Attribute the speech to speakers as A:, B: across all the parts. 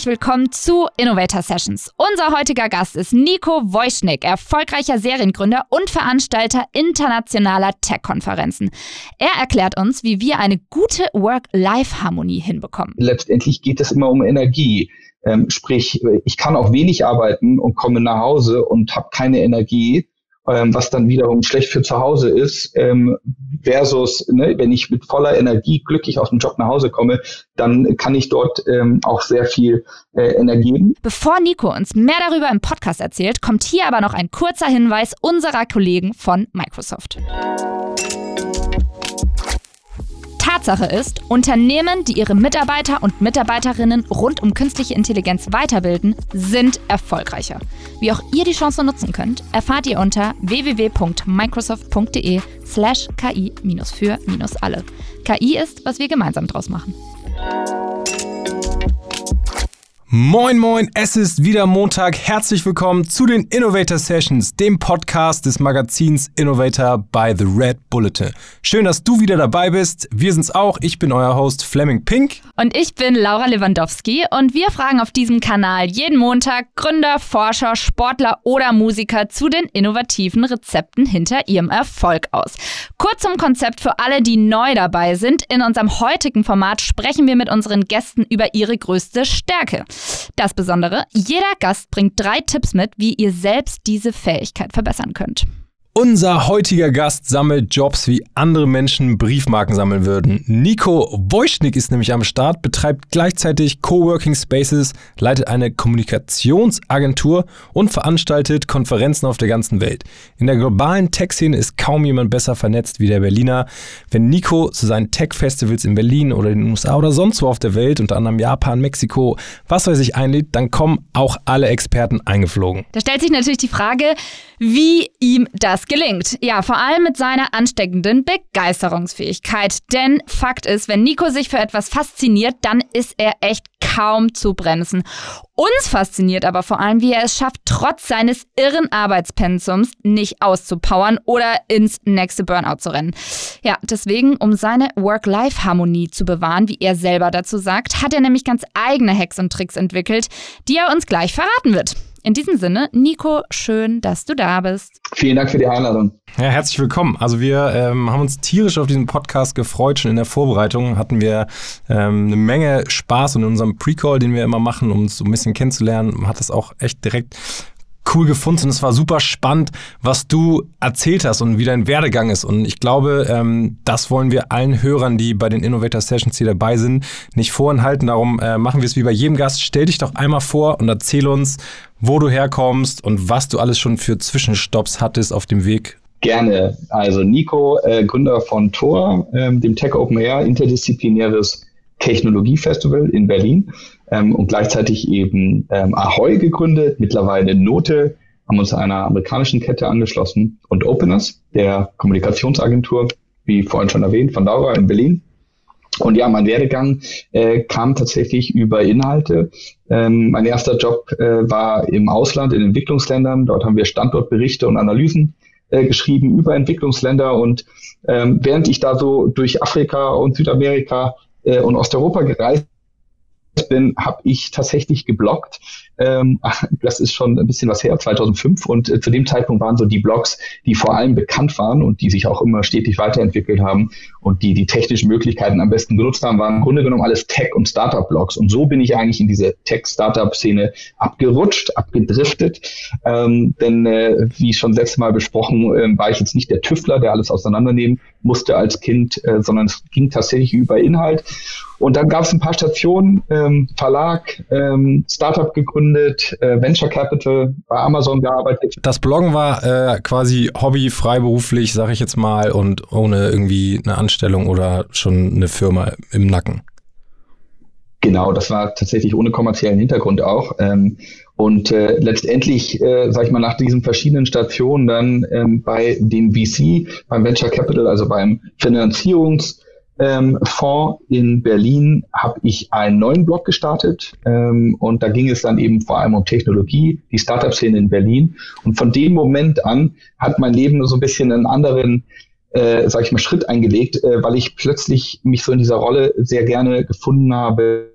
A: herzlich willkommen zu Innovator Sessions. Unser heutiger Gast ist Nico Wojcik, erfolgreicher Seriengründer und Veranstalter internationaler Tech-Konferenzen. Er erklärt uns, wie wir eine gute Work-Life-Harmonie hinbekommen.
B: Letztendlich geht es immer um Energie. Ähm, sprich, ich kann auch wenig arbeiten und komme nach Hause und habe keine Energie ähm, was dann wiederum schlecht für zu Hause ist, ähm, versus, ne, wenn ich mit voller Energie glücklich aus dem Job nach Hause komme, dann kann ich dort ähm, auch sehr viel äh, Energie geben.
A: Bevor Nico uns mehr darüber im Podcast erzählt, kommt hier aber noch ein kurzer Hinweis unserer Kollegen von Microsoft. Tatsache ist, Unternehmen, die ihre Mitarbeiter und Mitarbeiterinnen rund um künstliche Intelligenz weiterbilden, sind erfolgreicher. Wie auch ihr die Chance nutzen könnt, erfahrt ihr unter www.microsoft.de slash KI-für-alle. KI ist, was wir gemeinsam draus machen.
C: Moin, moin, es ist wieder Montag. Herzlich willkommen zu den Innovator Sessions, dem Podcast des Magazins Innovator by The Red Bulletin. Schön, dass du wieder dabei bist. Wir sind's auch. Ich bin euer Host Fleming Pink.
A: Und ich bin Laura Lewandowski und wir fragen auf diesem Kanal jeden Montag Gründer, Forscher, Sportler oder Musiker zu den innovativen Rezepten hinter ihrem Erfolg aus. Kurz zum Konzept für alle, die neu dabei sind. In unserem heutigen Format sprechen wir mit unseren Gästen über ihre größte Stärke. Das Besondere, jeder Gast bringt drei Tipps mit, wie ihr selbst diese Fähigkeit verbessern könnt.
C: Unser heutiger Gast sammelt Jobs, wie andere Menschen Briefmarken sammeln würden. Nico Wojcik ist nämlich am Start, betreibt gleichzeitig Coworking Spaces, leitet eine Kommunikationsagentur und veranstaltet Konferenzen auf der ganzen Welt. In der globalen Tech-Szene ist kaum jemand besser vernetzt wie der Berliner. Wenn Nico zu seinen Tech-Festivals in Berlin oder in den USA oder sonst wo auf der Welt, unter anderem Japan, Mexiko, was weiß ich, einlädt, dann kommen auch alle Experten eingeflogen.
A: Da stellt sich natürlich die Frage, wie ihm das gelingt. Ja, vor allem mit seiner ansteckenden Begeisterungsfähigkeit. Denn Fakt ist, wenn Nico sich für etwas fasziniert, dann ist er echt kaum zu bremsen. Uns fasziniert aber vor allem, wie er es schafft, trotz seines irren Arbeitspensums nicht auszupowern oder ins nächste Burnout zu rennen. Ja, deswegen, um seine Work-Life-Harmonie zu bewahren, wie er selber dazu sagt, hat er nämlich ganz eigene Hacks und Tricks entwickelt, die er uns gleich verraten wird. In diesem Sinne, Nico, schön, dass du da bist.
B: Vielen Dank für die Einladung.
C: Ja, herzlich willkommen. Also wir ähm, haben uns tierisch auf diesen Podcast gefreut. Schon in der Vorbereitung hatten wir ähm, eine Menge Spaß und in unserem Pre-Call, den wir immer machen, um uns so ein bisschen kennenzulernen, hat das auch echt direkt cool gefunden und es war super spannend, was du erzählt hast und wie dein Werdegang ist. Und ich glaube, ähm, das wollen wir allen Hörern, die bei den Innovator Sessions hier dabei sind, nicht vorenthalten. Darum äh, machen wir es wie bei jedem Gast. Stell dich doch einmal vor und erzähl uns, wo du herkommst und was du alles schon für Zwischenstopps hattest auf dem Weg
B: Gerne. Also Nico, äh, Gründer von Tor, ähm, dem Tech Open Air, interdisziplinäres Technologiefestival in Berlin ähm, und gleichzeitig eben ähm, Ahoy gegründet, mittlerweile Note, haben uns einer amerikanischen Kette angeschlossen und Openers, der Kommunikationsagentur, wie vorhin schon erwähnt, von Laura in Berlin. Und ja, mein Werdegang äh, kam tatsächlich über Inhalte. Ähm, mein erster Job äh, war im Ausland, in Entwicklungsländern. Dort haben wir Standortberichte und Analysen äh, geschrieben über Entwicklungsländer. Und ähm, während ich da so durch Afrika und Südamerika äh, und Osteuropa gereist bin, habe ich tatsächlich geblockt. Ähm, das ist schon ein bisschen was her, 2005. Und äh, zu dem Zeitpunkt waren so die Blogs, die vor allem bekannt waren und die sich auch immer stetig weiterentwickelt haben und die die technischen Möglichkeiten am besten genutzt haben, waren im Grunde genommen alles Tech- und Startup-Blogs. Und so bin ich eigentlich in diese Tech-Startup-Szene abgerutscht, abgedriftet. Ähm, denn äh, wie schon letztes Mal besprochen, äh, war ich jetzt nicht der Tüftler, der alles auseinandernehmen musste als Kind, äh, sondern es ging tatsächlich über Inhalt. Und dann gab es ein paar Stationen, ähm, Verlag, ähm, Startup gegründet, äh, Venture Capital, bei Amazon gearbeitet.
C: Das Bloggen war äh, quasi Hobby, freiberuflich, sage ich jetzt mal, und ohne irgendwie eine Anstellung oder schon eine Firma im Nacken.
B: Genau, das war tatsächlich ohne kommerziellen Hintergrund auch. Ähm, und äh, letztendlich, äh, sage ich mal, nach diesen verschiedenen Stationen dann ähm, bei dem VC, beim Venture Capital, also beim Finanzierungs- ähm, Fonds in Berlin habe ich einen neuen Blog gestartet ähm, und da ging es dann eben vor allem um Technologie, die Startup-Szene in Berlin. Und von dem Moment an hat mein Leben so ein bisschen einen anderen, äh, sag ich mal, Schritt eingelegt, äh, weil ich plötzlich mich so in dieser Rolle sehr gerne gefunden habe,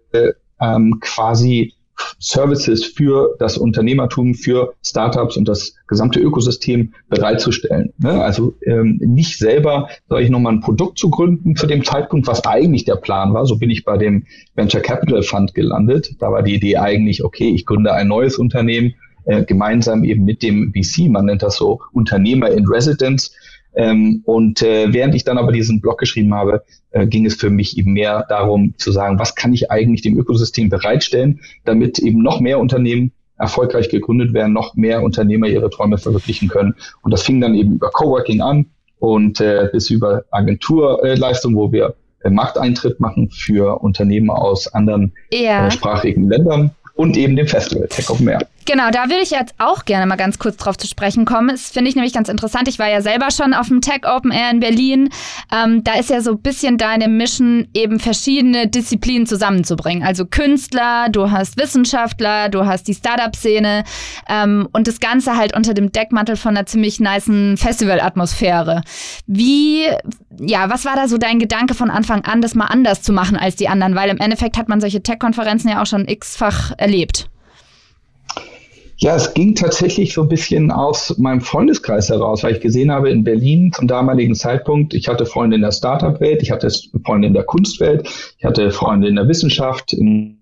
B: ähm, quasi Services für das Unternehmertum, für Startups und das gesamte Ökosystem bereitzustellen. Ne? Also ähm, nicht selber, sage ich nochmal, ein Produkt zu gründen für den Zeitpunkt, was eigentlich der Plan war. So bin ich bei dem Venture Capital Fund gelandet. Da war die Idee eigentlich, okay, ich gründe ein neues Unternehmen, äh, gemeinsam eben mit dem VC, man nennt das so Unternehmer in Residence, ähm, und äh, während ich dann aber diesen Blog geschrieben habe, äh, ging es für mich eben mehr darum zu sagen, was kann ich eigentlich dem Ökosystem bereitstellen, damit eben noch mehr Unternehmen erfolgreich gegründet werden, noch mehr Unternehmer ihre Träume verwirklichen können. Und das fing dann eben über Coworking an und äh, bis über Agenturleistung, wo wir äh, Markteintritt machen für Unternehmen aus anderen ja. äh, sprachigen Ländern und eben dem Festival Tech Open Air.
A: Genau, da würde ich jetzt auch gerne mal ganz kurz drauf zu sprechen kommen. Das finde ich nämlich ganz interessant. Ich war ja selber schon auf dem Tech Open Air in Berlin. Ähm, da ist ja so ein bisschen deine Mission, eben verschiedene Disziplinen zusammenzubringen. Also Künstler, du hast Wissenschaftler, du hast die Startup-Szene ähm, und das Ganze halt unter dem Deckmantel von einer ziemlich niceen Festival-Atmosphäre. Wie, ja, was war da so dein Gedanke von Anfang an, das mal anders zu machen als die anderen? Weil im Endeffekt hat man solche Tech-Konferenzen ja auch schon x-fach erlebt.
B: Ja, es ging tatsächlich so ein bisschen aus meinem Freundeskreis heraus, weil ich gesehen habe in Berlin zum damaligen Zeitpunkt, ich hatte Freunde in der Startup-Welt, ich hatte Freunde in der Kunstwelt, ich hatte Freunde in der Wissenschaft, in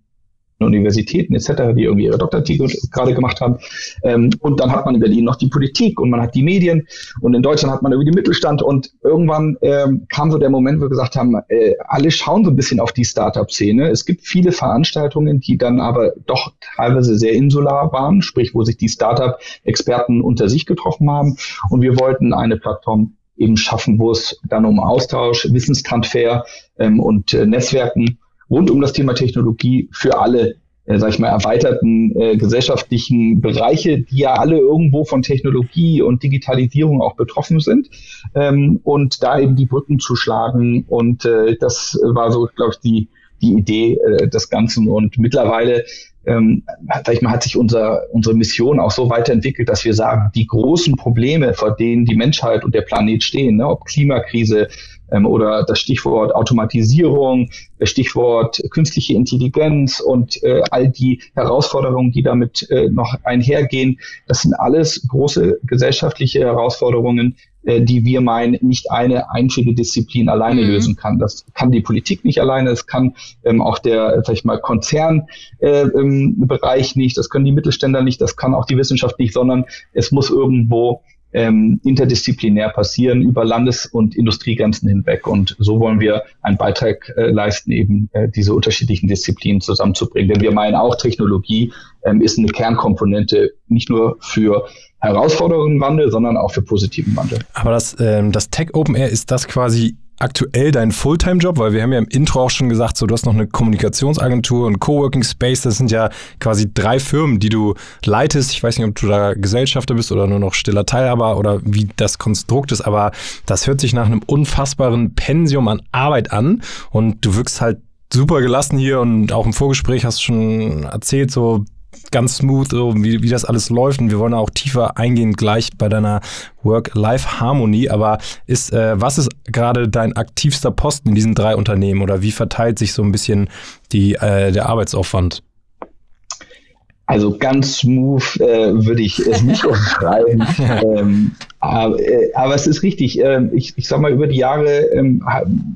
B: Universitäten etc., die irgendwie ihre Doktortitel gerade gemacht haben. Ähm, und dann hat man in Berlin noch die Politik und man hat die Medien und in Deutschland hat man irgendwie den Mittelstand und irgendwann ähm, kam so der Moment, wo wir gesagt haben, äh, alle schauen so ein bisschen auf die Startup-Szene. Es gibt viele Veranstaltungen, die dann aber doch teilweise sehr insular waren, sprich, wo sich die Startup-Experten unter sich getroffen haben und wir wollten eine Plattform eben schaffen, wo es dann um Austausch, Wissenstransfer ähm, und äh, Netzwerken rund um das Thema Technologie für alle, äh, sag ich mal, erweiterten äh, gesellschaftlichen Bereiche, die ja alle irgendwo von Technologie und Digitalisierung auch betroffen sind. Ähm, und da eben die Brücken zu schlagen. Und äh, das war so, glaube ich, die, die Idee äh, des Ganzen. Und mittlerweile ähm, sag ich mal, hat sich unser, unsere Mission auch so weiterentwickelt, dass wir sagen, die großen Probleme, vor denen die Menschheit und der Planet stehen, ne, ob Klimakrise, ähm, oder das Stichwort Automatisierung, das Stichwort künstliche Intelligenz und äh, all die Herausforderungen, die damit äh, noch einhergehen. Das sind alles große gesellschaftliche Herausforderungen, äh, die wir meinen, nicht eine einzige Disziplin alleine mhm. lösen kann. Das kann die Politik nicht alleine, es kann ähm, auch der, sag ich mal, Konzernbereich äh, nicht, das können die Mittelständler nicht, das kann auch die Wissenschaft nicht, sondern es muss irgendwo ähm, interdisziplinär passieren über Landes- und Industriegrenzen hinweg. Und so wollen wir einen Beitrag äh, leisten, eben äh, diese unterschiedlichen Disziplinen zusammenzubringen. Denn wir meinen auch, Technologie ähm, ist eine Kernkomponente nicht nur für Herausforderungen Wandel, sondern auch für positiven Wandel.
C: Aber das, ähm, das Tech Open Air, ist das quasi aktuell dein Fulltime-Job? Weil wir haben ja im Intro auch schon gesagt, so du hast noch eine Kommunikationsagentur und Coworking Space. Das sind ja quasi drei Firmen, die du leitest. Ich weiß nicht, ob du da Gesellschafter bist oder nur noch stiller Teilhaber oder wie das Konstrukt ist, aber das hört sich nach einem unfassbaren Pensium an Arbeit an und du wirkst halt super gelassen hier und auch im Vorgespräch hast du schon erzählt, so ganz smooth, so wie, wie das alles läuft. Und wir wollen auch tiefer eingehen gleich bei deiner Work-Life-Harmonie. Aber ist, äh, was ist gerade dein aktivster Posten in diesen drei Unternehmen oder wie verteilt sich so ein bisschen die, äh, der Arbeitsaufwand?
B: Also ganz smooth äh, würde ich es nicht umschreiben. ähm, aber, äh, aber, es ist richtig. Äh, ich, ich sag mal, über die Jahre ähm,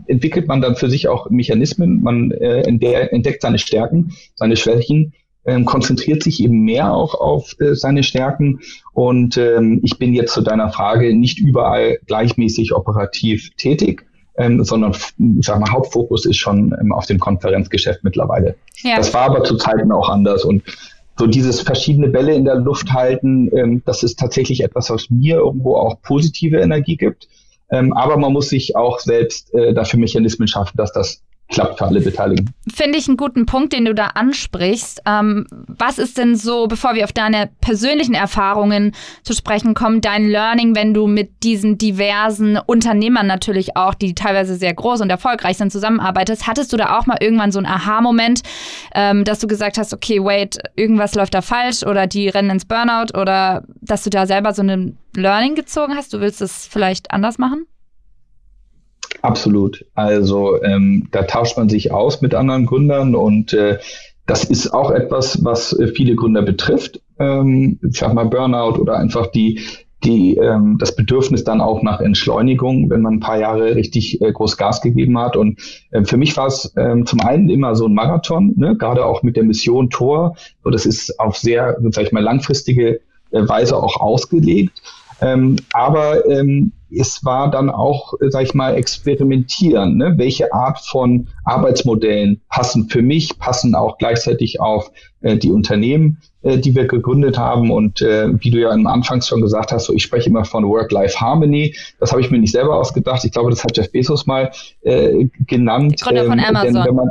B: entwickelt man dann für sich auch Mechanismen. Man äh, entdeckt seine Stärken, seine Schwächen ähm, konzentriert sich eben mehr auch auf äh, seine Stärken. Und ähm, ich bin jetzt zu deiner Frage nicht überall gleichmäßig operativ tätig. Ähm, sondern sag mal, Hauptfokus ist schon ähm, auf dem Konferenzgeschäft mittlerweile. Ja. Das war aber zu Zeiten auch anders und so dieses verschiedene Bälle in der Luft halten, ähm, das ist tatsächlich etwas, was mir irgendwo auch positive Energie gibt. Ähm, aber man muss sich auch selbst äh, dafür Mechanismen schaffen, dass das klappt für alle Beteiligten.
A: Finde ich einen guten Punkt, den du da ansprichst. Ähm, was ist denn so, bevor wir auf deine persönlichen Erfahrungen zu sprechen kommen, dein Learning, wenn du mit diesen diversen Unternehmern natürlich auch, die teilweise sehr groß und erfolgreich sind, zusammenarbeitest? Hattest du da auch mal irgendwann so einen Aha-Moment, ähm, dass du gesagt hast, okay, wait, irgendwas läuft da falsch oder die rennen ins Burnout oder dass du da selber so ein Learning gezogen hast? Du willst es vielleicht anders machen?
B: Absolut. Also ähm, da tauscht man sich aus mit anderen Gründern und äh, das ist auch etwas, was äh, viele Gründer betrifft. Ähm, ich sag mal Burnout oder einfach die, die, ähm, das Bedürfnis dann auch nach Entschleunigung, wenn man ein paar Jahre richtig äh, groß Gas gegeben hat. Und äh, für mich war es ähm, zum einen immer so ein Marathon, ne? gerade auch mit der Mission Tor. So, das ist auf sehr, sag ich mal, langfristige äh, Weise auch ausgelegt. Ähm, aber ähm, es war dann auch, sag ich mal, experimentieren. Ne? Welche Art von Arbeitsmodellen passen für mich, passen auch gleichzeitig auf äh, die Unternehmen, äh, die wir gegründet haben. Und äh, wie du ja am Anfang schon gesagt hast, so ich spreche immer von Work-Life-Harmony. Das habe ich mir nicht selber ausgedacht. Ich glaube, das hat Jeff Bezos mal äh, genannt.
A: Gründer von ähm, Amazon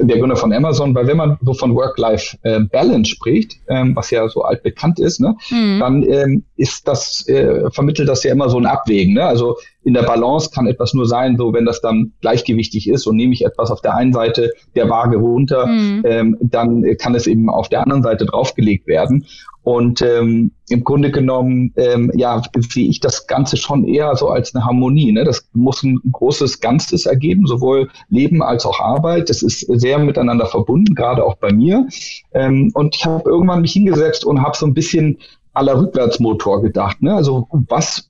B: der Gründer von Amazon, weil wenn man so von Work-Life-Balance äh, spricht, ähm, was ja so altbekannt ist, ne, mhm. dann ähm, ist das, äh, vermittelt das ja immer so ein Abwägen. Ne? Also in der Balance kann etwas nur sein, so wenn das dann gleichgewichtig ist und nehme ich etwas auf der einen Seite der Waage runter, mhm. ähm, dann kann es eben auf der anderen Seite draufgelegt werden. Und ähm, im Grunde genommen, ähm, ja, sehe ich das Ganze schon eher so als eine Harmonie. Ne? Das muss ein großes Ganzes ergeben, sowohl Leben als auch Arbeit. Das ist sehr miteinander verbunden, gerade auch bei mir. Ähm, und ich habe irgendwann mich hingesetzt und habe so ein bisschen aller Rückwärtsmotor gedacht. Ne? Also was,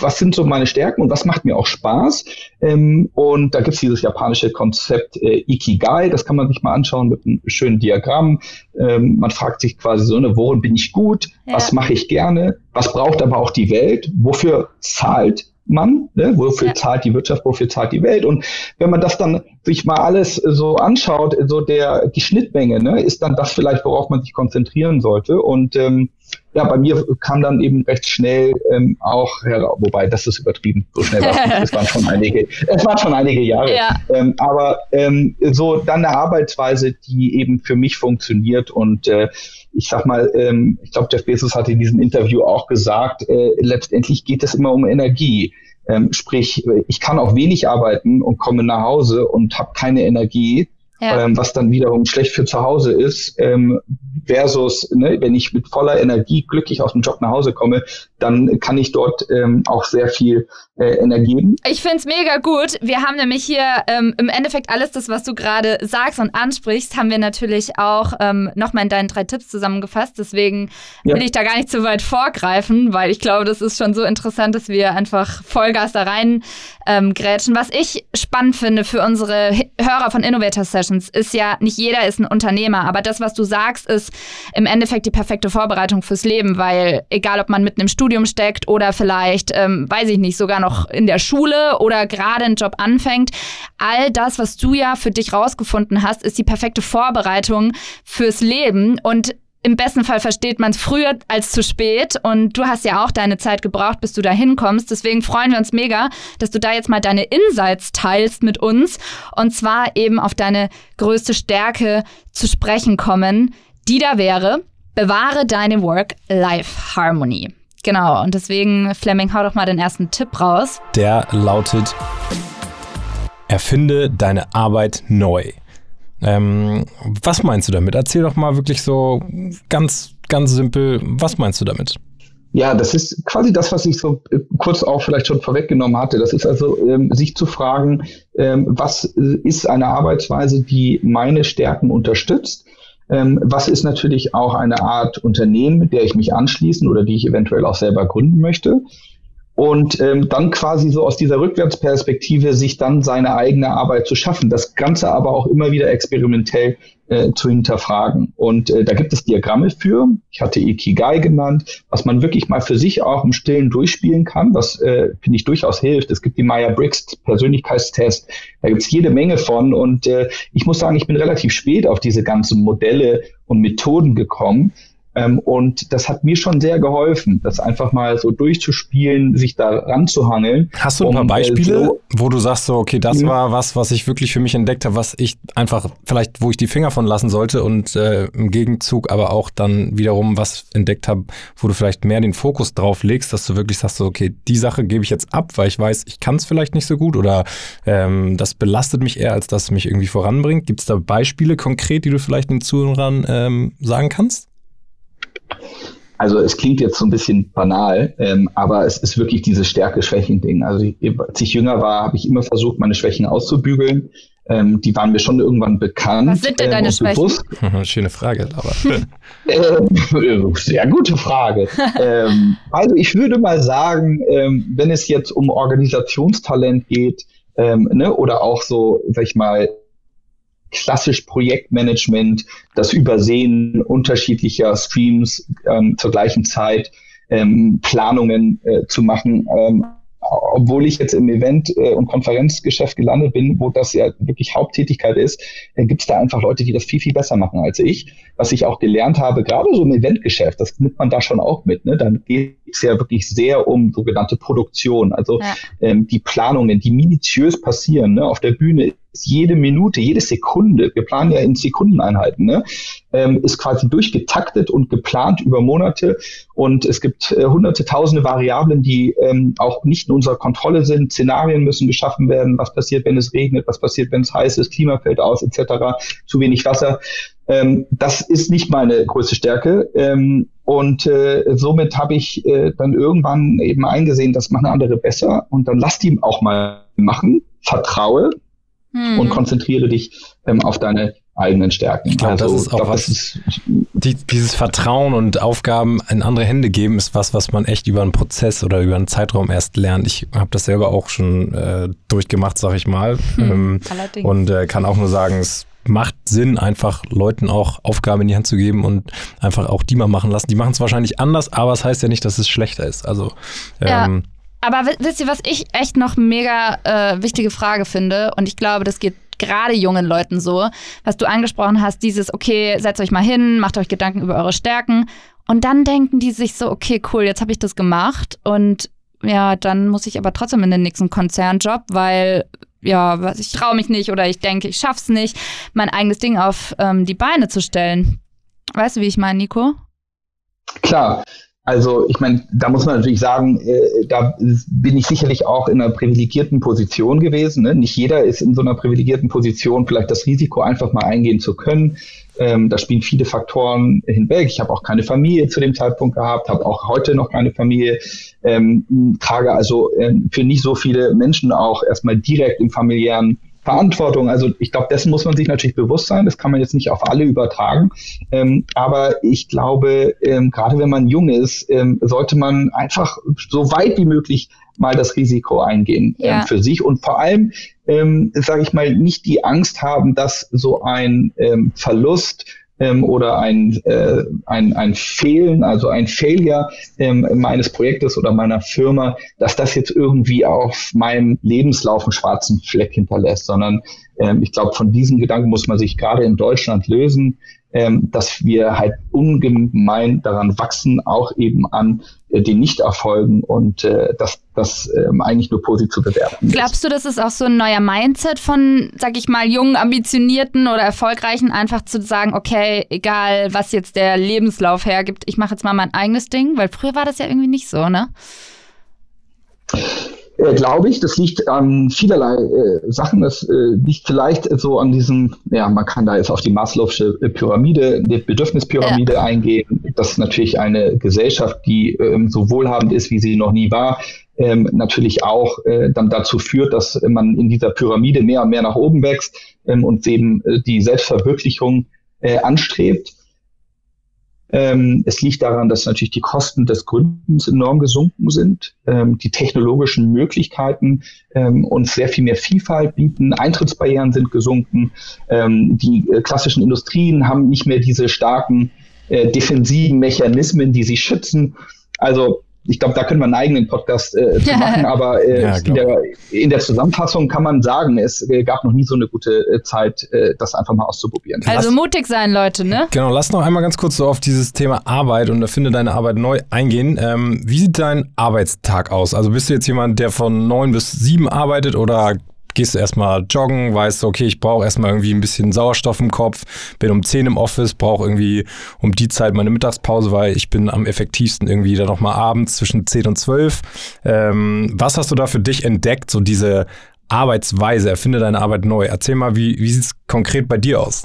B: was sind so meine Stärken und was macht mir auch Spaß? Ähm, und da gibt's dieses japanische Konzept äh, Ikigai, das kann man sich mal anschauen mit einem schönen Diagramm. Ähm, man fragt sich quasi so, ne, worin bin ich gut? Ja. Was mache ich gerne? Was braucht aber auch die Welt? Wofür zahlt man? Ne? Wofür ja. zahlt die Wirtschaft? Wofür zahlt die Welt? Und wenn man das dann sich mal alles so anschaut, so der die Schnittmenge, ne, ist dann das vielleicht, worauf man sich konzentrieren sollte. Und ähm, ja, bei mir kam dann eben recht schnell ähm, auch heraus, wobei das ist übertrieben, so schnell war es waren schon einige, es waren schon einige Jahre. Ja. Ähm, aber ähm, so dann eine Arbeitsweise, die eben für mich funktioniert und äh, ich sag mal, ähm, ich glaube, Jeff Bezos hat in diesem Interview auch gesagt, äh, letztendlich geht es immer um Energie. Ähm, sprich, ich kann auch wenig arbeiten und komme nach Hause und habe keine Energie ja. ähm, was dann wiederum schlecht für zu Hause ist, ähm, versus, ne, wenn ich mit voller Energie glücklich aus dem Job nach Hause komme, dann kann ich dort ähm, auch sehr viel äh, Energie geben.
A: Ich finde es mega gut. Wir haben nämlich hier ähm, im Endeffekt alles das, was du gerade sagst und ansprichst, haben wir natürlich auch ähm, nochmal in deinen drei Tipps zusammengefasst. Deswegen ja. will ich da gar nicht zu weit vorgreifen, weil ich glaube, das ist schon so interessant, dass wir einfach Vollgas da rein ähm, grätschen. Was ich spannend finde für unsere Hörer von Innovator Sessions ist ja, nicht jeder ist ein Unternehmer, aber das, was du sagst, ist im Endeffekt die perfekte Vorbereitung fürs Leben, weil egal, ob man mitten im Studium steckt oder vielleicht, ähm, weiß ich nicht, sogar noch in der Schule oder gerade einen Job anfängt, all das, was du ja für dich rausgefunden hast, ist die perfekte Vorbereitung fürs Leben. Und im besten Fall versteht man es früher als zu spät. Und du hast ja auch deine Zeit gebraucht, bis du da hinkommst. Deswegen freuen wir uns mega, dass du da jetzt mal deine Insights teilst mit uns. Und zwar eben auf deine größte Stärke zu sprechen kommen, die da wäre, bewahre deine Work-Life-Harmony. Genau, und deswegen, Fleming, hau doch mal den ersten Tipp raus.
C: Der lautet, erfinde deine Arbeit neu. Ähm, was meinst du damit? Erzähl doch mal wirklich so ganz, ganz simpel, was meinst du damit?
B: Ja, das ist quasi das, was ich so äh, kurz auch vielleicht schon vorweggenommen hatte. Das ist also, ähm, sich zu fragen, ähm, was ist eine Arbeitsweise, die meine Stärken unterstützt? Ähm, was ist natürlich auch eine Art Unternehmen, mit der ich mich anschließen oder die ich eventuell auch selber gründen möchte? Und ähm, dann quasi so aus dieser Rückwärtsperspektive sich dann seine eigene Arbeit zu schaffen. Das Ganze aber auch immer wieder experimentell äh, zu hinterfragen. Und äh, da gibt es Diagramme für. Ich hatte Ikigai genannt, was man wirklich mal für sich auch im Stillen durchspielen kann, was äh, finde ich durchaus hilft. Es gibt die Maya-Briggs Persönlichkeitstest. Da gibt es jede Menge von. Und äh, ich muss sagen, ich bin relativ spät auf diese ganzen Modelle und Methoden gekommen. Ähm, und das hat mir schon sehr geholfen, das einfach mal so durchzuspielen, sich da ranzuhangeln.
C: Hast du ein paar um, äh, Beispiele, so, wo du sagst, so, okay, das war was, was ich wirklich für mich entdeckt habe, was ich einfach vielleicht, wo ich die Finger von lassen sollte und äh, im Gegenzug aber auch dann wiederum was entdeckt habe, wo du vielleicht mehr den Fokus drauf legst, dass du wirklich sagst, so, okay, die Sache gebe ich jetzt ab, weil ich weiß, ich kann es vielleicht nicht so gut oder ähm, das belastet mich eher, als dass es mich irgendwie voranbringt. Gibt es da Beispiele konkret, die du vielleicht den Zuhörern ähm, sagen kannst?
B: Also es klingt jetzt so ein bisschen banal, ähm, aber es ist wirklich dieses Stärke-Schwächen-Ding. Also ich, als ich jünger war, habe ich immer versucht, meine Schwächen auszubügeln. ähm, die waren mir schon irgendwann bekannt.
A: Was sind denn deine ähm, Schwächen?
C: Schöne Frage, aber.
B: äh, sehr gute Frage. ähm, also ich würde mal sagen, ähm, wenn es jetzt um Organisationstalent geht, ähm, ne, oder auch so, sag ich mal, klassisch Projektmanagement, das Übersehen unterschiedlicher Streams ähm, zur gleichen Zeit, ähm, Planungen äh, zu machen, ähm, obwohl ich jetzt im Event- äh, und Konferenzgeschäft gelandet bin, wo das ja wirklich Haupttätigkeit ist, äh, gibt es da einfach Leute, die das viel, viel besser machen als ich. Was ich auch gelernt habe, gerade so im Eventgeschäft, das nimmt man da schon auch mit. Ne? Dann geht es ja wirklich sehr um sogenannte Produktion, also ja. ähm, die Planungen, die minutiös passieren. Ne? Auf der Bühne ist jede Minute, jede Sekunde, wir planen ja in Sekundeneinheiten, ne? ähm, ist quasi durchgetaktet und geplant über Monate. Und es gibt äh, hunderte, tausende Variablen, die ähm, auch nicht in unserer Kontrolle sind. Szenarien müssen geschaffen werden. Was passiert, wenn es regnet? Was passiert, wenn es heiß ist? Klima fällt aus, etc. Zu wenig Wasser. Ähm, das ist nicht meine größte Stärke. Ähm, und äh, somit habe ich äh, dann irgendwann eben eingesehen, das machen andere besser. Und dann lass die auch mal machen. Vertraue hm. und konzentriere dich ähm, auf deine eigenen Stärken.
C: Ich glaube, also, das ist auch glaub, was, ist, die, dieses Vertrauen und Aufgaben in andere Hände geben, ist was, was man echt über einen Prozess oder über einen Zeitraum erst lernt. Ich habe das selber auch schon äh, durchgemacht, sag ich mal. Hm, ähm, und äh, kann auch nur sagen, es macht Sinn, einfach Leuten auch Aufgaben in die Hand zu geben und einfach auch die mal machen lassen. Die machen es wahrscheinlich anders, aber es das heißt ja nicht, dass es schlechter ist. Also ähm, ja.
A: Aber wisst ihr, was ich echt noch mega äh, wichtige Frage finde? Und ich glaube, das geht gerade jungen Leuten so, was du angesprochen hast, dieses, okay, setzt euch mal hin, macht euch Gedanken über eure Stärken. Und dann denken die sich so, okay, cool, jetzt habe ich das gemacht und ja, dann muss ich aber trotzdem in den nächsten Konzernjob, weil ja, ich traue mich nicht oder ich denke, ich schaff's nicht, mein eigenes Ding auf ähm, die Beine zu stellen. Weißt du, wie ich meine, Nico?
B: Klar, also ich meine, da muss man natürlich sagen, äh, da bin ich sicherlich auch in einer privilegierten Position gewesen. Ne? Nicht jeder ist in so einer privilegierten Position, vielleicht das Risiko einfach mal eingehen zu können. Ähm, da spielen viele Faktoren hinweg. Ich habe auch keine Familie zu dem Zeitpunkt gehabt, habe auch heute noch keine Familie, ähm, trage also ähm, für nicht so viele Menschen auch erstmal direkt im familiären Verantwortung. Also ich glaube, dessen muss man sich natürlich bewusst sein. Das kann man jetzt nicht auf alle übertragen. Ähm, aber ich glaube, ähm, gerade wenn man jung ist, ähm, sollte man einfach so weit wie möglich mal das Risiko eingehen ähm, ja. für sich und vor allem, ähm, sage ich mal, nicht die Angst haben, dass so ein ähm, Verlust ähm, oder ein, äh, ein, ein Fehlen, also ein Failure ähm, meines Projektes oder meiner Firma, dass das jetzt irgendwie auf meinem Lebenslauf einen schwarzen Fleck hinterlässt, sondern ähm, ich glaube, von diesem Gedanken muss man sich gerade in Deutschland lösen ähm, dass wir halt ungemein daran wachsen, auch eben an äh, den Nichterfolgen und äh, dass das ähm, eigentlich nur positiv zu bewerten
A: Glaubst du, das ist auch so ein neuer Mindset von, sag ich mal, jungen, ambitionierten oder erfolgreichen, einfach zu sagen, okay, egal was jetzt der Lebenslauf hergibt, ich mache jetzt mal mein eigenes Ding? Weil früher war das ja irgendwie nicht so, ne?
B: Äh, glaube ich. Das liegt an vielerlei äh, Sachen. Das äh, liegt vielleicht so an diesem, ja, man kann da jetzt auf die Maslow'sche Pyramide, die Bedürfnispyramide ja. eingehen. Das ist natürlich eine Gesellschaft, die ähm, so wohlhabend ist, wie sie noch nie war. Ähm, natürlich auch äh, dann dazu führt, dass man in dieser Pyramide mehr und mehr nach oben wächst ähm, und eben äh, die Selbstverwirklichung äh, anstrebt. Ähm, es liegt daran, dass natürlich die Kosten des Gründens enorm gesunken sind, ähm, die technologischen Möglichkeiten ähm, uns sehr viel mehr Vielfalt bieten, Eintrittsbarrieren sind gesunken, ähm, die äh, klassischen Industrien haben nicht mehr diese starken äh, defensiven Mechanismen, die sie schützen. Also ich glaube, da können wir einen eigenen Podcast äh, zu machen, aber äh, ja, in, der, in, der, Zusammenfassung kann man sagen, es äh, gab noch nie so eine gute äh, Zeit, äh, das einfach mal auszuprobieren.
A: Also lass, mutig sein, Leute, ne?
C: Genau, lass noch einmal ganz kurz so auf dieses Thema Arbeit und erfinde deine Arbeit neu eingehen. Ähm, wie sieht dein Arbeitstag aus? Also bist du jetzt jemand, der von neun bis sieben arbeitet oder gehst du erstmal joggen, weißt du, okay, ich brauche erstmal irgendwie ein bisschen Sauerstoff im Kopf, bin um 10 im Office, brauche irgendwie um die Zeit meine Mittagspause, weil ich bin am effektivsten irgendwie dann nochmal abends zwischen 10 und 12. Ähm, was hast du da für dich entdeckt, so diese Arbeitsweise, erfinde deine Arbeit neu. Erzähl mal, wie, wie sieht es konkret bei dir aus?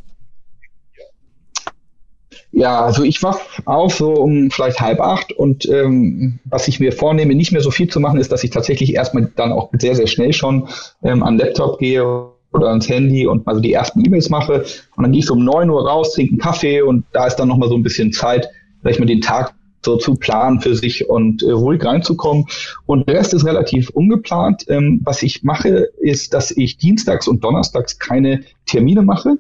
B: Ja, also ich wach auf so um vielleicht halb acht und ähm, was ich mir vornehme, nicht mehr so viel zu machen, ist, dass ich tatsächlich erstmal dann auch sehr, sehr schnell schon ähm, an Laptop gehe oder ans Handy und mal so die ersten E-Mails mache. Und dann gehe ich so um neun Uhr raus, trinke einen Kaffee und da ist dann nochmal so ein bisschen Zeit, vielleicht mal den Tag so zu planen für sich und äh, ruhig reinzukommen. Und der Rest ist relativ ungeplant. Ähm, was ich mache, ist, dass ich dienstags und donnerstags keine Termine mache.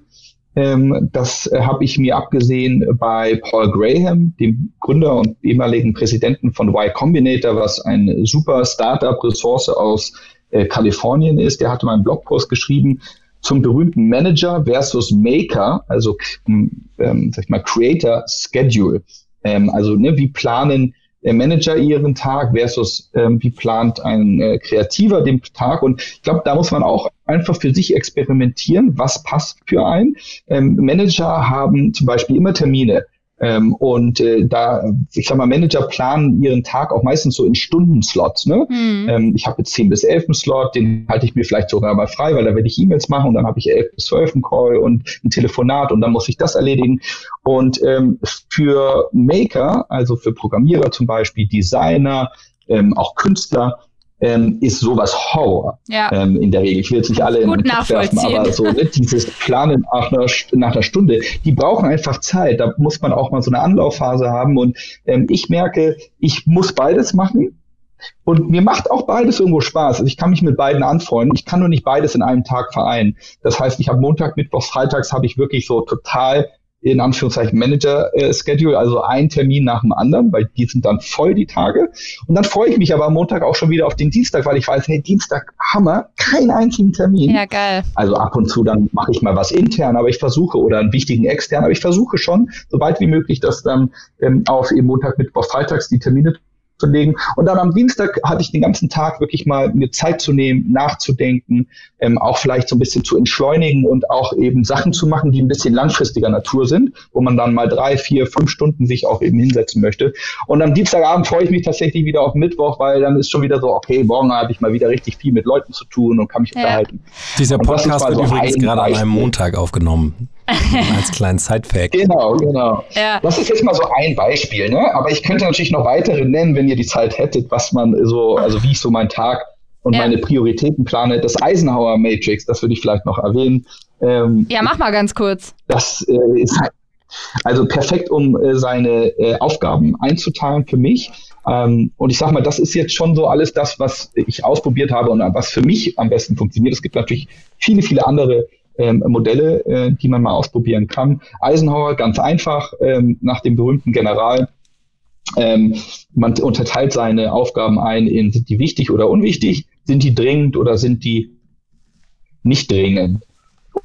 B: Ähm, das äh, habe ich mir abgesehen bei Paul Graham, dem Gründer und ehemaligen Präsidenten von Y Combinator, was eine super Startup-Ressource aus äh, Kalifornien ist. Der hatte mal einen Blogpost geschrieben zum berühmten Manager versus Maker, also ähm, sag ich mal Creator Schedule. Ähm, also ne, wie planen Manager ihren Tag versus ähm, wie plant ein äh, Kreativer den Tag. Und ich glaube, da muss man auch einfach für sich experimentieren, was passt für einen. Ähm, Manager haben zum Beispiel immer Termine. Ähm, und äh, da, ich sag mal, Manager planen ihren Tag auch meistens so in Stundenslots. Ne? Mhm. Ähm, ich habe jetzt 10 bis 11 Slot, den halte ich mir vielleicht sogar mal frei, weil da werde ich E-Mails machen und dann habe ich 11 bis 12 einen Call und ein Telefonat und dann muss ich das erledigen. Und ähm, für Maker, also für Programmierer zum Beispiel, Designer, ähm, auch Künstler, ähm, ist sowas Horror ja. ähm, in der Regel. Ich will jetzt nicht alle
A: Gut in den Kopf werfen,
B: aber so ne, dieses Planen nach einer, nach einer Stunde, die brauchen einfach Zeit. Da muss man auch mal so eine Anlaufphase haben. Und ähm, ich merke, ich muss beides machen. Und mir macht auch beides irgendwo Spaß. Also ich kann mich mit beiden anfreunden. Ich kann nur nicht beides in einem Tag vereinen. Das heißt, ich habe Montag, Mittwoch, Freitags habe ich wirklich so total in Anführungszeichen Manager-Schedule, also ein Termin nach dem anderen, weil die sind dann voll die Tage. Und dann freue ich mich aber am Montag auch schon wieder auf den Dienstag, weil ich weiß, hey, Dienstag, Hammer, keinen einzigen Termin.
A: Ja, geil.
B: Also ab und zu dann mache ich mal was intern, aber ich versuche, oder einen wichtigen extern, aber ich versuche schon, so weit wie möglich, dass dann ähm, auf eben Montag, Mittwoch, Freitags die Termine zu legen. Und dann am Dienstag hatte ich den ganzen Tag wirklich mal mir Zeit zu nehmen, nachzudenken, ähm, auch vielleicht so ein bisschen zu entschleunigen und auch eben Sachen zu machen, die ein bisschen langfristiger Natur sind, wo man dann mal drei, vier, fünf Stunden sich auch eben hinsetzen möchte. Und am Dienstagabend freue ich mich tatsächlich wieder auf Mittwoch, weil dann ist schon wieder so, okay, morgen habe ich mal wieder richtig viel mit Leuten zu tun und kann mich ja. unterhalten.
C: Dieser Podcast wird so übrigens gerade an einem Montag aufgenommen. Als kleinen Sidefact.
B: Genau, genau. Ja. Das ist jetzt mal so ein Beispiel, ne? Aber ich könnte natürlich noch weitere nennen, wenn ihr die Zeit hättet, was man so, also wie ich so meinen Tag und ja. meine Prioritäten plane. Das Eisenhower Matrix, das würde ich vielleicht noch erwähnen.
A: Ähm, ja, mach mal ganz kurz.
B: Das äh, ist halt also perfekt, um äh, seine äh, Aufgaben einzuteilen für mich. Ähm, und ich sag mal, das ist jetzt schon so alles das, was ich ausprobiert habe und was für mich am besten funktioniert. Es gibt natürlich viele, viele andere ähm, Modelle, äh, die man mal ausprobieren kann. Eisenhower ganz einfach ähm, nach dem berühmten General. Ähm, man unterteilt seine Aufgaben ein in sind die wichtig oder unwichtig, sind die dringend oder sind die nicht dringend.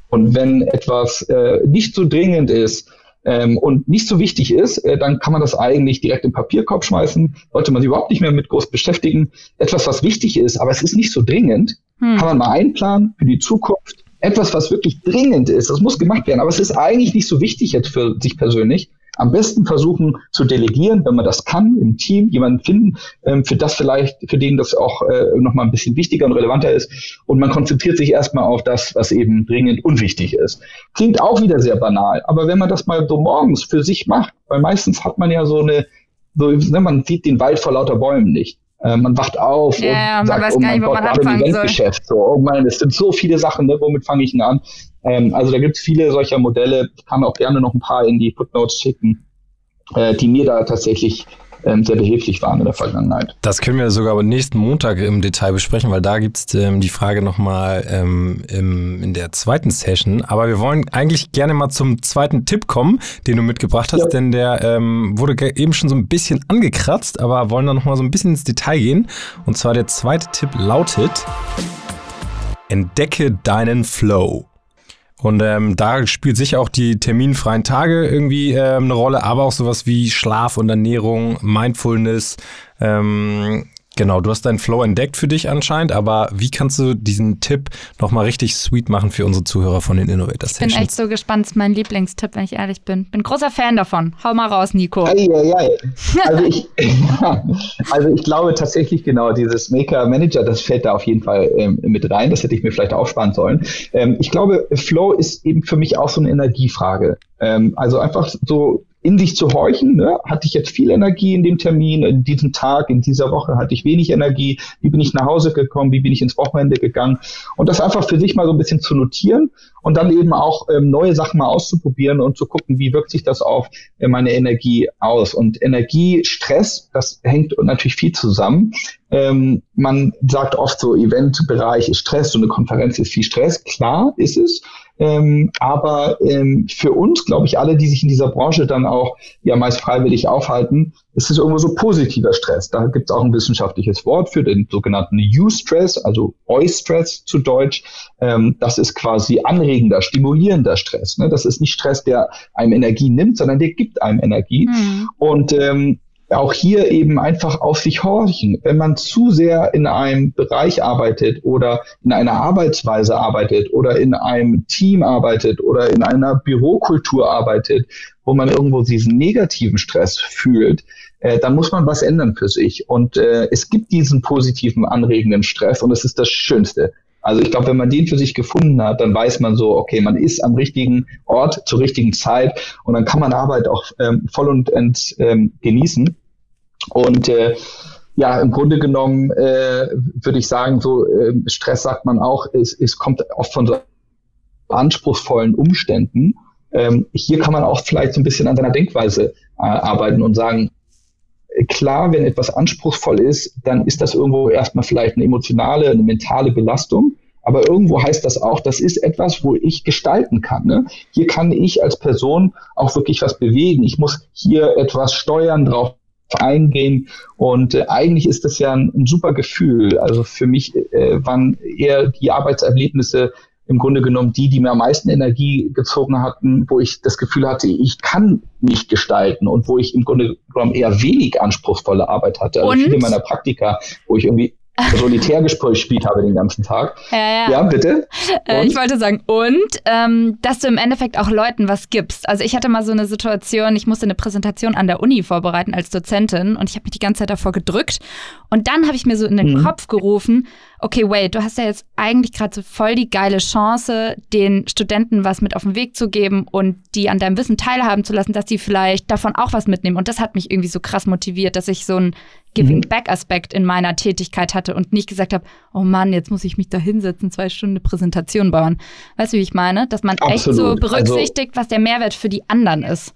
B: Und wenn etwas äh, nicht so dringend ist ähm, und nicht so wichtig ist, äh, dann kann man das eigentlich direkt im Papierkorb schmeißen, sollte man sich überhaupt nicht mehr mit groß beschäftigen. Etwas, was wichtig ist, aber es ist nicht so dringend, hm. kann man mal einplanen für die Zukunft etwas, was wirklich dringend ist, das muss gemacht werden, aber es ist eigentlich nicht so wichtig jetzt für sich persönlich. Am besten versuchen zu delegieren, wenn man das kann, im Team jemanden finden, ähm, für das vielleicht, für den das auch äh, nochmal ein bisschen wichtiger und relevanter ist. Und man konzentriert sich erstmal auf das, was eben dringend unwichtig ist. Klingt auch wieder sehr banal, aber wenn man das mal so morgens für sich macht, weil meistens hat man ja so eine, so, ne, man sieht den Wald vor lauter Bäumen nicht. Äh, man wacht auf
A: ja, und sagt, weiß oh mein Gott, gerade
B: im Eventgeschäft. So, oh mein, es sind so viele Sachen, ne, womit fange ich denn an? Ähm, also da gibt es viele solcher Modelle. Ich kann auch gerne noch ein paar in die Footnotes schicken, äh, die mir da tatsächlich sehr behilflich waren in der Vergangenheit.
C: Das können wir sogar nächsten Montag im Detail besprechen, weil da gibt es ähm, die Frage nochmal ähm, in der zweiten Session. Aber wir wollen eigentlich gerne mal zum zweiten Tipp kommen, den du mitgebracht hast, ja. denn der ähm, wurde eben schon so ein bisschen angekratzt, aber wollen da nochmal so ein bisschen ins Detail gehen. Und zwar der zweite Tipp lautet, entdecke deinen Flow. Und ähm, da spielt sicher auch die terminfreien Tage irgendwie ähm, eine Rolle, aber auch sowas wie Schlaf und Ernährung, Mindfulness, ähm, Genau, du hast deinen Flow entdeckt für dich anscheinend, aber wie kannst du diesen Tipp nochmal richtig sweet machen für unsere Zuhörer von den Innovator Sessions?
A: Ich bin echt so gespannt, das ist mein Lieblingstipp, wenn ich ehrlich bin. Bin großer Fan davon. Hau mal raus, Nico.
B: Ei, ei, ei. Also, ich, also ich glaube tatsächlich genau, dieses Maker Manager, das fällt da auf jeden Fall ähm, mit rein. Das hätte ich mir vielleicht aufsparen sollen. Ähm, ich glaube, Flow ist eben für mich auch so eine Energiefrage. Ähm, also einfach so in sich zu horchen. Ne? Hatte ich jetzt viel Energie in dem Termin, in diesem Tag, in dieser Woche hatte ich wenig Energie. Wie bin ich nach Hause gekommen? Wie bin ich ins Wochenende gegangen? Und das einfach für sich mal so ein bisschen zu notieren und dann eben auch ähm, neue Sachen mal auszuprobieren und zu gucken, wie wirkt sich das auf äh, meine Energie aus. Und Energie, Stress, das hängt natürlich viel zusammen. Ähm, man sagt oft so, Eventbereich ist Stress, so eine Konferenz ist viel Stress. Klar ist es. Ähm, aber ähm, für uns, glaube ich, alle, die sich in dieser Branche dann auch ja meist freiwillig aufhalten, ist es irgendwo so positiver Stress. Da gibt es auch ein wissenschaftliches Wort für den sogenannten U-Stress, also Eu-Stress zu Deutsch. Ähm, das ist quasi anregender, stimulierender Stress. Ne? Das ist nicht Stress, der einem Energie nimmt, sondern der gibt einem Energie. Mhm. Und ähm, auch hier eben einfach auf sich horchen. Wenn man zu sehr in einem Bereich arbeitet oder in einer Arbeitsweise arbeitet oder in einem Team arbeitet oder in einer Bürokultur arbeitet, wo man irgendwo diesen negativen Stress fühlt, äh, dann muss man was ändern für sich. Und äh, es gibt diesen positiven, anregenden Stress und es ist das Schönste. Also ich glaube, wenn man den für sich gefunden hat, dann weiß man so, okay, man ist am richtigen Ort zur richtigen Zeit und dann kann man Arbeit auch ähm, voll und end ähm, genießen. Und äh, ja, im Grunde genommen äh, würde ich sagen, so äh, Stress sagt man auch, es, es kommt oft von so anspruchsvollen Umständen. Ähm, hier kann man auch vielleicht so ein bisschen an seiner Denkweise äh, arbeiten und sagen, klar, wenn etwas anspruchsvoll ist, dann ist das irgendwo erstmal vielleicht eine emotionale, eine mentale Belastung. Aber irgendwo heißt das auch, das ist etwas, wo ich gestalten kann. Ne? Hier kann ich als Person auch wirklich was bewegen. Ich muss hier etwas steuern, drauf eingehen. Und äh, eigentlich ist das ja ein, ein, super Gefühl. Also für mich äh, waren eher die Arbeitserlebnisse im Grunde genommen die, die mir am meisten Energie gezogen hatten, wo ich das Gefühl hatte, ich kann mich gestalten und wo ich im Grunde genommen eher wenig anspruchsvolle Arbeit hatte. Also und? viele meiner Praktika, wo ich irgendwie Solitärgespräch gespielt habe den ganzen Tag.
A: Ja, ja.
B: ja bitte.
A: Äh, ich wollte sagen, und ähm, dass du im Endeffekt auch Leuten was gibst. Also ich hatte mal so eine Situation, ich musste eine Präsentation an der Uni vorbereiten als Dozentin und ich habe mich die ganze Zeit davor gedrückt. Und dann habe ich mir so in den mhm. Kopf gerufen, okay, wait, du hast ja jetzt eigentlich gerade so voll die geile Chance, den Studenten was mit auf den Weg zu geben und die an deinem Wissen teilhaben zu lassen, dass die vielleicht davon auch was mitnehmen. Und das hat mich irgendwie so krass motiviert, dass ich so einen Giving-Back-Aspekt in meiner Tätigkeit hatte und nicht gesagt habe, oh Mann, jetzt muss ich mich da hinsetzen, zwei Stunden Präsentation bauen. Weißt du, wie ich meine? Dass man Absolut. echt so also berücksichtigt, also, was der Mehrwert für die anderen ist.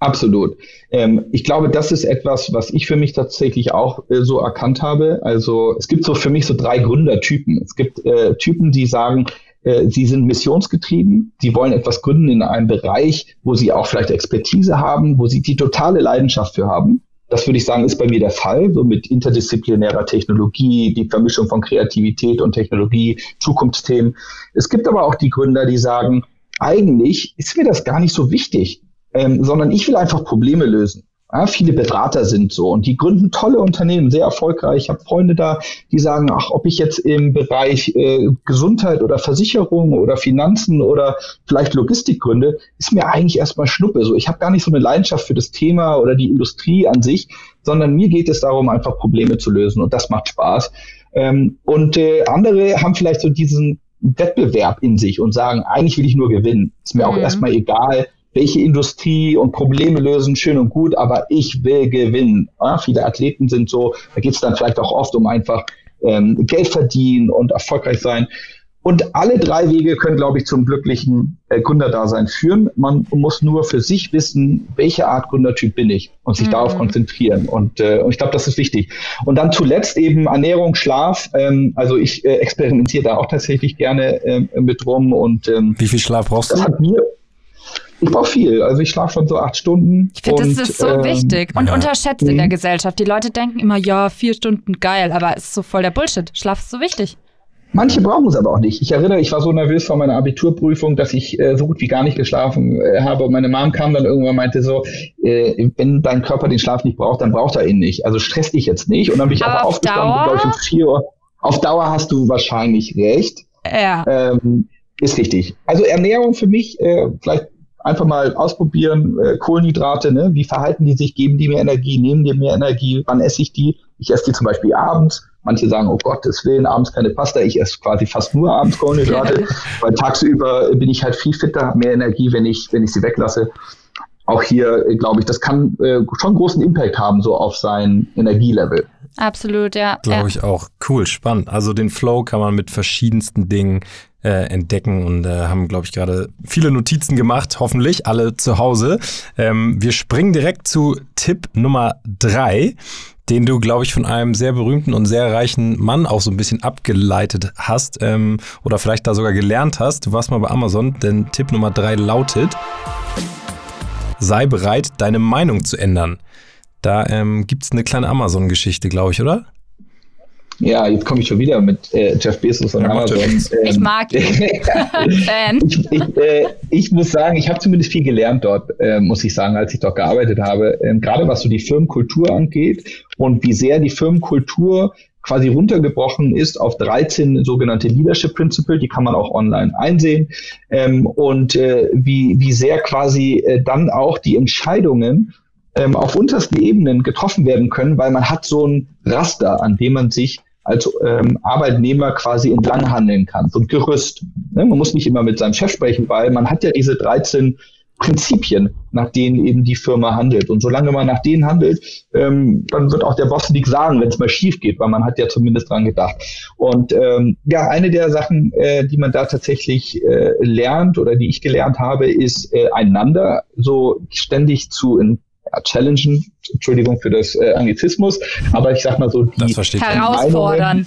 B: Absolut. Ähm, ich glaube, das ist etwas, was ich für mich tatsächlich auch äh, so erkannt habe. Also es gibt so für mich so drei Gründertypen. Es gibt äh, Typen, die sagen, äh, sie sind missionsgetrieben, sie wollen etwas gründen in einem Bereich, wo sie auch vielleicht Expertise haben, wo sie die totale Leidenschaft für haben. Das würde ich sagen, ist bei mir der Fall, so mit interdisziplinärer Technologie, die Vermischung von Kreativität und Technologie, Zukunftsthemen. Es gibt aber auch die Gründer, die sagen, eigentlich ist mir das gar nicht so wichtig ähm, sondern ich will einfach Probleme lösen. Ja, viele Berater sind so und die gründen tolle Unternehmen, sehr erfolgreich. Ich habe Freunde da, die sagen, ach, ob ich jetzt im Bereich äh, Gesundheit oder Versicherung oder Finanzen oder vielleicht Logistik gründe, ist mir eigentlich erstmal Schnuppe. So, ich habe gar nicht so eine Leidenschaft für das Thema oder die Industrie an sich, sondern mir geht es darum, einfach Probleme zu lösen und das macht Spaß. Ähm, und äh, andere haben vielleicht so diesen Wettbewerb in sich und sagen, eigentlich will ich nur gewinnen. Ist mir mhm. auch erstmal egal, welche Industrie und Probleme lösen, schön und gut, aber ich will gewinnen. Ja, viele Athleten sind so, da geht es dann vielleicht auch oft um einfach ähm, Geld verdienen und erfolgreich sein. Und alle drei Wege können, glaube ich, zum glücklichen äh, Gründerdasein führen. Man muss nur für sich wissen, welche Art Gründertyp bin ich und sich mhm. darauf konzentrieren. Und, äh, und ich glaube, das ist wichtig. Und dann zuletzt eben Ernährung, Schlaf. Ähm, also ich äh, experimentiere da auch tatsächlich gerne äh, mit rum. Und ähm,
C: wie viel Schlaf brauchst
B: das
C: du?
B: Ich brauche viel. Also ich schlafe schon so acht Stunden.
A: Ich finde, das ist so ähm, wichtig und ja. unterschätzt mhm. in der mhm. Gesellschaft. Die Leute denken immer, ja, vier Stunden geil, aber es ist so voll der Bullshit. Schlaf ist so wichtig.
B: Manche brauchen es aber auch nicht. Ich erinnere, ich war so nervös vor meiner Abiturprüfung, dass ich äh, so gut wie gar nicht geschlafen äh, habe. Und meine Mom kam dann irgendwann und meinte so, äh, wenn dein Körper den Schlaf nicht braucht, dann braucht er ihn nicht. Also stress dich jetzt nicht. Und dann bin ich aber auch aufgestanden, glaube ich, um vier Uhr. Auf Dauer hast du wahrscheinlich recht.
A: Ja.
B: Ähm, ist richtig. Also Ernährung für mich, äh, vielleicht einfach mal ausprobieren, äh, Kohlenhydrate, ne? wie verhalten die sich, geben die mir Energie, nehmen die mir Energie, wann esse ich die? Ich esse die zum Beispiel abends. Manche sagen, oh Gottes Willen, abends keine Pasta. Ich esse quasi fast nur abends Kohlenhydrate, weil tagsüber bin ich halt viel fitter, habe mehr Energie, wenn ich, wenn ich sie weglasse. auch hier, äh, glaube ich, das kann äh, schon großen Impact haben, so auf sein Energielevel.
A: Absolut, ja.
C: Glaube
A: ja.
C: ich auch. Cool, spannend. Also den Flow kann man mit verschiedensten Dingen äh, entdecken und äh, haben, glaube ich, gerade viele Notizen gemacht, hoffentlich alle zu Hause. Ähm, wir springen direkt zu Tipp Nummer drei, den du, glaube ich, von einem sehr berühmten und sehr reichen Mann auch so ein bisschen abgeleitet hast ähm, oder vielleicht da sogar gelernt hast. Du warst mal bei Amazon, denn Tipp Nummer drei lautet, sei bereit, deine Meinung zu ändern. Da ähm, gibt es eine kleine Amazon-Geschichte, glaube ich, oder?
B: Ja, jetzt komme ich schon wieder mit äh, Jeff Bezos und
C: Ja,
B: Amazon. Ähm,
A: Ich mag ihn. Fan.
B: ich, ich, äh, ich muss sagen, ich habe zumindest viel gelernt dort, äh, muss ich sagen, als ich dort gearbeitet habe. Ähm, Gerade was so die Firmenkultur angeht und wie sehr die Firmenkultur quasi runtergebrochen ist auf 13 sogenannte Leadership Principle, die kann man auch online einsehen. Ähm, und äh, wie, wie sehr quasi äh, dann auch die Entscheidungen ähm, auf untersten Ebenen getroffen werden können, weil man hat so ein Raster, an dem man sich als ähm, Arbeitnehmer quasi entlang handeln kann, so ein Gerüst. Ne? Man muss nicht immer mit seinem Chef sprechen, weil man hat ja diese 13 Prinzipien, nach denen eben die Firma handelt. Und solange man nach denen handelt, ähm, dann wird auch der Boss nichts sagen, wenn es mal schief geht, weil man hat ja zumindest dran gedacht. Und ähm, ja, eine der Sachen, äh, die man da tatsächlich äh, lernt oder die ich gelernt habe, ist äh, einander so ständig zu in, ja, challengen, Entschuldigung für das äh, Anglizismus, aber ich sag mal so, die.
A: Herausfordern.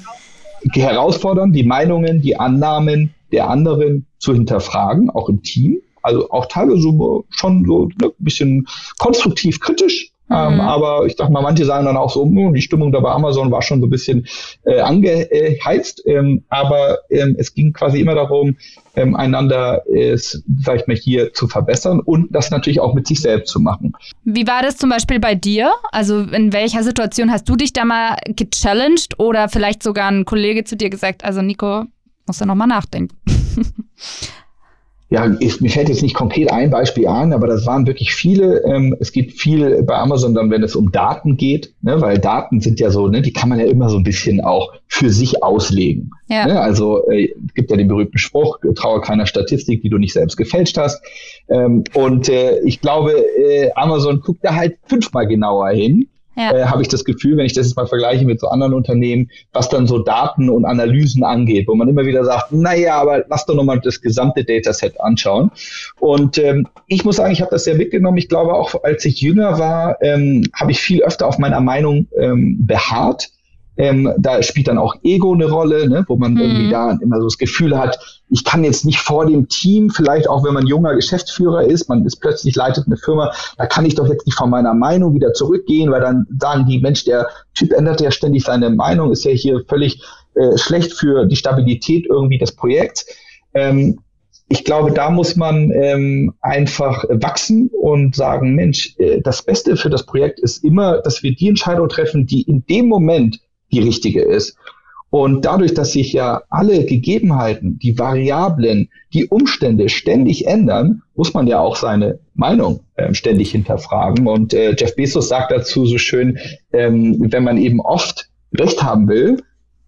B: die herausfordern, die Meinungen, die Annahmen der anderen zu hinterfragen, auch im Team. Also auch teilweise so, schon so ne, ein bisschen konstruktiv kritisch. Ähm,
A: Mhm.
B: aber ich sag mal, manche sagen dann auch so, "Hm, die Stimmung da bei Amazon war schon so ein bisschen äh, angeheizt. Ähm, aber ähm, es ging quasi immer darum, ähm, einander, äh, sag ich mal, hier zu verbessern und das natürlich auch mit sich selbst zu machen.
A: Wie war das zum Beispiel bei dir? Also in welcher Situation hast du dich da mal gechallenged oder vielleicht sogar ein Kollege zu dir gesagt, also Nico, musst du nochmal nachdenken.
B: ja, ich, mir fällt jetzt nicht konkret ein Beispiel an, aber das waren wirklich viele. Ähm, es geht viel bei Amazon dann, wenn es um Daten geht, ne, weil Daten sind ja so, ne, die kann man ja immer so ein bisschen auch für sich auslegen.
A: Ja.
B: Ne? Also äh, gibt ja den berühmten Spruch, traue keiner Statistik, die du nicht selbst gefälscht hast. Ähm, und äh, ich glaube, äh, Amazon guckt da halt fünfmal genauer hin.
A: Ja.
B: Äh, habe ich das Gefühl, wenn ich das jetzt mal vergleiche mit so anderen Unternehmen, was dann so Daten und Analysen angeht, wo man immer wieder sagt, naja, aber lass doch nochmal das gesamte Dataset anschauen. Und ähm, ich muss sagen, ich habe das sehr mitgenommen. Ich glaube auch, als ich jünger war, ähm, habe ich viel öfter auf meiner Meinung ähm, beharrt. Ähm, da spielt dann auch Ego eine Rolle, ne, wo man
A: Mhm.
B: irgendwie da immer so das Gefühl hat, ich kann jetzt nicht vor dem Team, vielleicht auch wenn man junger Geschäftsführer ist, man ist plötzlich leitet eine Firma, da kann ich doch jetzt nicht von meiner Meinung wieder zurückgehen, weil dann sagen die, Mensch, der Typ ändert ja ständig seine Meinung, ist ja hier völlig äh, schlecht für die Stabilität irgendwie des Projekts. Ähm, ich glaube, da muss man ähm, einfach wachsen und sagen, Mensch, äh, das Beste für das Projekt ist immer, dass wir die Entscheidung treffen, die in dem Moment die richtige ist. Und dadurch, dass sich ja alle Gegebenheiten, die Variablen, die Umstände ständig ändern, muss man ja auch seine Meinung ähm, ständig hinterfragen. Und äh, Jeff Bezos sagt dazu so schön, ähm, wenn man eben oft Recht haben will,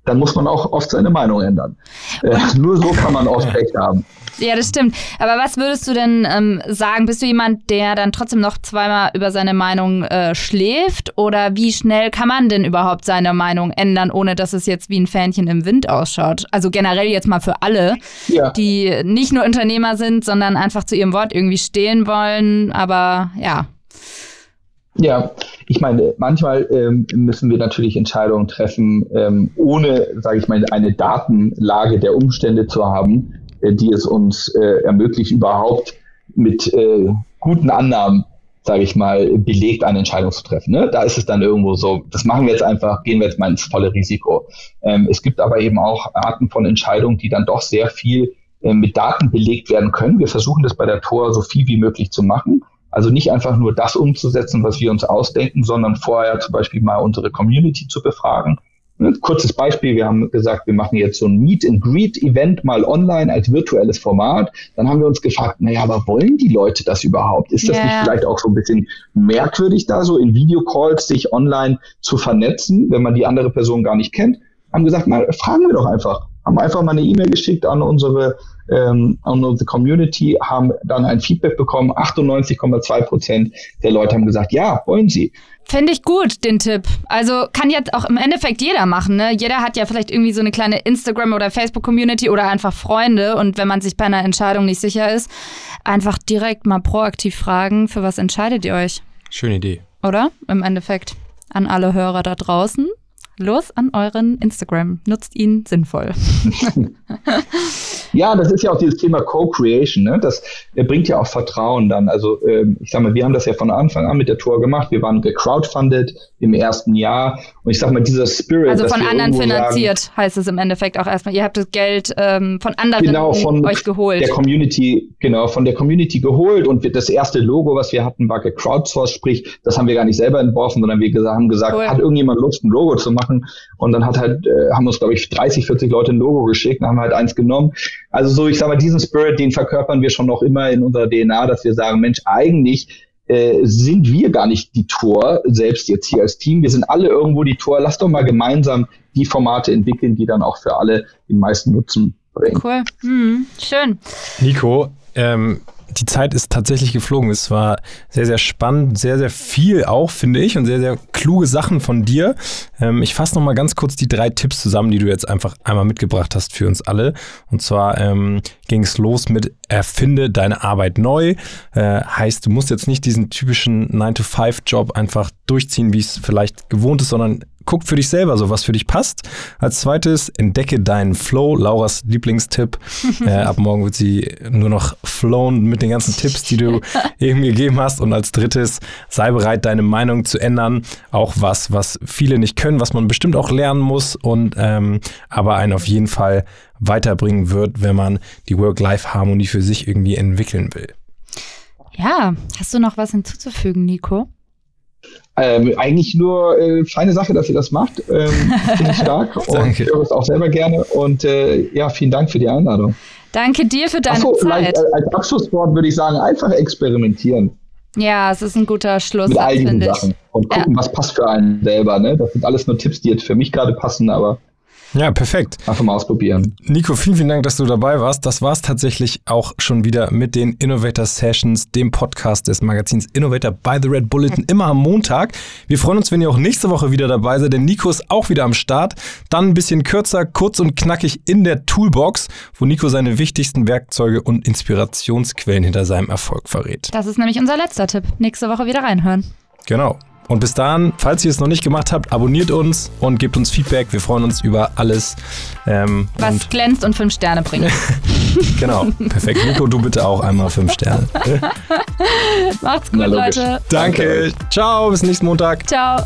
B: dann muss man auch oft seine Meinung ändern. Äh, nur so kann man oft Recht haben.
A: Ja, das stimmt. Aber was würdest du denn ähm, sagen? Bist du jemand, der dann trotzdem noch zweimal über seine Meinung äh, schläft? Oder wie schnell kann man denn überhaupt seine Meinung ändern, ohne dass es jetzt wie ein Fähnchen im Wind ausschaut? Also generell jetzt mal für alle,
B: Ja.
A: die nicht nur Unternehmer sind, sondern einfach zu ihrem Wort irgendwie stehen wollen. Aber ja.
B: Ja, ich meine, manchmal ähm, müssen wir natürlich Entscheidungen treffen, ähm, ohne, sage ich mal, eine Datenlage der Umstände zu haben, äh, die es uns äh, ermöglicht, überhaupt mit äh, guten Annahmen, sage ich mal, belegt eine Entscheidung zu treffen. Ne? Da ist es dann irgendwo so, das machen wir jetzt einfach, gehen wir jetzt mal ins volle Risiko. Ähm, es gibt aber eben auch Arten von Entscheidungen, die dann doch sehr viel äh, mit Daten belegt werden können. Wir versuchen das bei der Tor so viel wie möglich zu machen. Also nicht einfach nur das umzusetzen, was wir uns ausdenken, sondern vorher zum Beispiel mal unsere Community zu befragen. Ein kurzes Beispiel, wir haben gesagt, wir machen jetzt so ein Meet and Greet Event mal online als virtuelles Format. Dann haben wir uns gefragt, naja, aber wollen die Leute das überhaupt? Ist das
A: Ja.
B: nicht vielleicht auch so ein bisschen merkwürdig da so in Videocalls sich online zu vernetzen, wenn man die andere Person gar nicht kennt? Haben gesagt, mal fragen wir doch einfach. Haben einfach mal eine E-Mail geschickt an unsere, ähm, an unsere Community, haben dann ein Feedback bekommen. 98,2 Prozent der Leute haben gesagt, ja, wollen sie.
A: Finde ich gut, den Tipp. Also kann jetzt auch im Endeffekt jeder machen. Ne? Jeder hat ja vielleicht irgendwie so eine kleine Instagram- oder Facebook-Community oder einfach Freunde. Und wenn man sich bei einer Entscheidung nicht sicher ist, einfach direkt mal proaktiv fragen, für was entscheidet ihr euch?
C: Schöne Idee.
A: Oder? Im Endeffekt an alle Hörer da draußen. Los an euren Instagram. Nutzt ihn sinnvoll.
B: ja, das ist ja auch dieses Thema Co-Creation. Ne? Das bringt ja auch Vertrauen dann. Also ähm, ich sag mal, wir haben das ja von Anfang an mit der Tour gemacht. Wir waren gecrowdfunded im ersten Jahr. Und ich sag mal, dieser Spirit.
A: Also von anderen finanziert, sagen, heißt es im Endeffekt auch erstmal. Ihr habt das Geld ähm, von anderen
B: genau, von
A: euch geholt.
B: Der Community, genau, von der Community geholt. Und das erste Logo, was wir hatten, war gecrowdsourced, sprich, das haben wir gar nicht selber entworfen, sondern wir haben gesagt, cool. hat irgendjemand Lust, ein Logo zu machen? Machen. Und dann hat halt, äh, haben uns, glaube ich, 30, 40 Leute ein Logo geschickt und haben halt eins genommen. Also so, ich sage mal, diesen Spirit, den verkörpern wir schon noch immer in unserer DNA, dass wir sagen, Mensch, eigentlich äh, sind wir gar nicht die Tour, selbst jetzt hier als Team. Wir sind alle irgendwo die Tour. Lass doch mal gemeinsam die Formate entwickeln, die dann auch für alle den meisten Nutzen bringen.
A: Cool. Hm, schön.
C: Nico, ähm, die Zeit ist tatsächlich geflogen. Es war sehr, sehr spannend, sehr, sehr viel auch, finde ich, und sehr, sehr kluge Sachen von dir. Ähm, ich fasse nochmal ganz kurz die drei Tipps zusammen, die du jetzt einfach einmal mitgebracht hast für uns alle. Und zwar ähm, ging es los mit Erfinde deine Arbeit neu. Äh, heißt, du musst jetzt nicht diesen typischen 9-to-5-Job einfach durchziehen, wie es vielleicht gewohnt ist, sondern guck für dich selber so, was für dich passt. Als zweites, entdecke deinen Flow, Lauras Lieblingstipp. äh, ab morgen wird sie nur noch flown mit den ganzen Tipps, die du eben gegeben hast. Und als drittes, sei bereit, deine Meinung zu ändern. Auch was, was viele nicht können, was man bestimmt auch lernen muss und ähm, aber einen auf jeden Fall weiterbringen wird, wenn man die Work-Life-Harmonie für sich irgendwie entwickeln will.
A: Ja, hast du noch was hinzuzufügen, Nico?
B: Ähm, eigentlich nur äh, feine Sache, dass ihr das macht. Ähm, Finde ich stark und ich höre es auch selber gerne. Und äh, ja, vielen Dank für die Einladung.
A: Danke dir für deine so, Zeit.
B: Äh, als Abschlusswort würde ich sagen, einfach experimentieren.
A: Ja, es ist ein guter Schluss.
B: Mit all diesen Sachen. Und gucken, ja. was passt für einen selber. Ne? Das sind alles nur Tipps, die jetzt für mich gerade passen, aber
C: ja, perfekt.
B: Einfach mal ausprobieren.
C: Nico, vielen, vielen Dank, dass du dabei warst. Das war es tatsächlich auch schon wieder mit den Innovator Sessions, dem Podcast des Magazins Innovator by the Red Bulletin, immer am Montag. Wir freuen uns, wenn ihr auch nächste Woche wieder dabei seid, denn Nico ist auch wieder am Start. Dann ein bisschen kürzer, kurz und knackig in der Toolbox, wo Nico seine wichtigsten Werkzeuge und Inspirationsquellen hinter seinem Erfolg verrät.
A: Das ist nämlich unser letzter Tipp. Nächste Woche wieder reinhören.
C: Genau. Und bis dahin, falls ihr es noch nicht gemacht habt, abonniert uns und gebt uns Feedback. Wir freuen uns über alles.
A: Ähm, Was und glänzt und fünf Sterne bringt.
C: genau, perfekt. Nico, du bitte auch einmal fünf Sterne.
A: Macht's gut, Leute.
C: Danke. Ciao, bis nächsten Montag.
A: Ciao.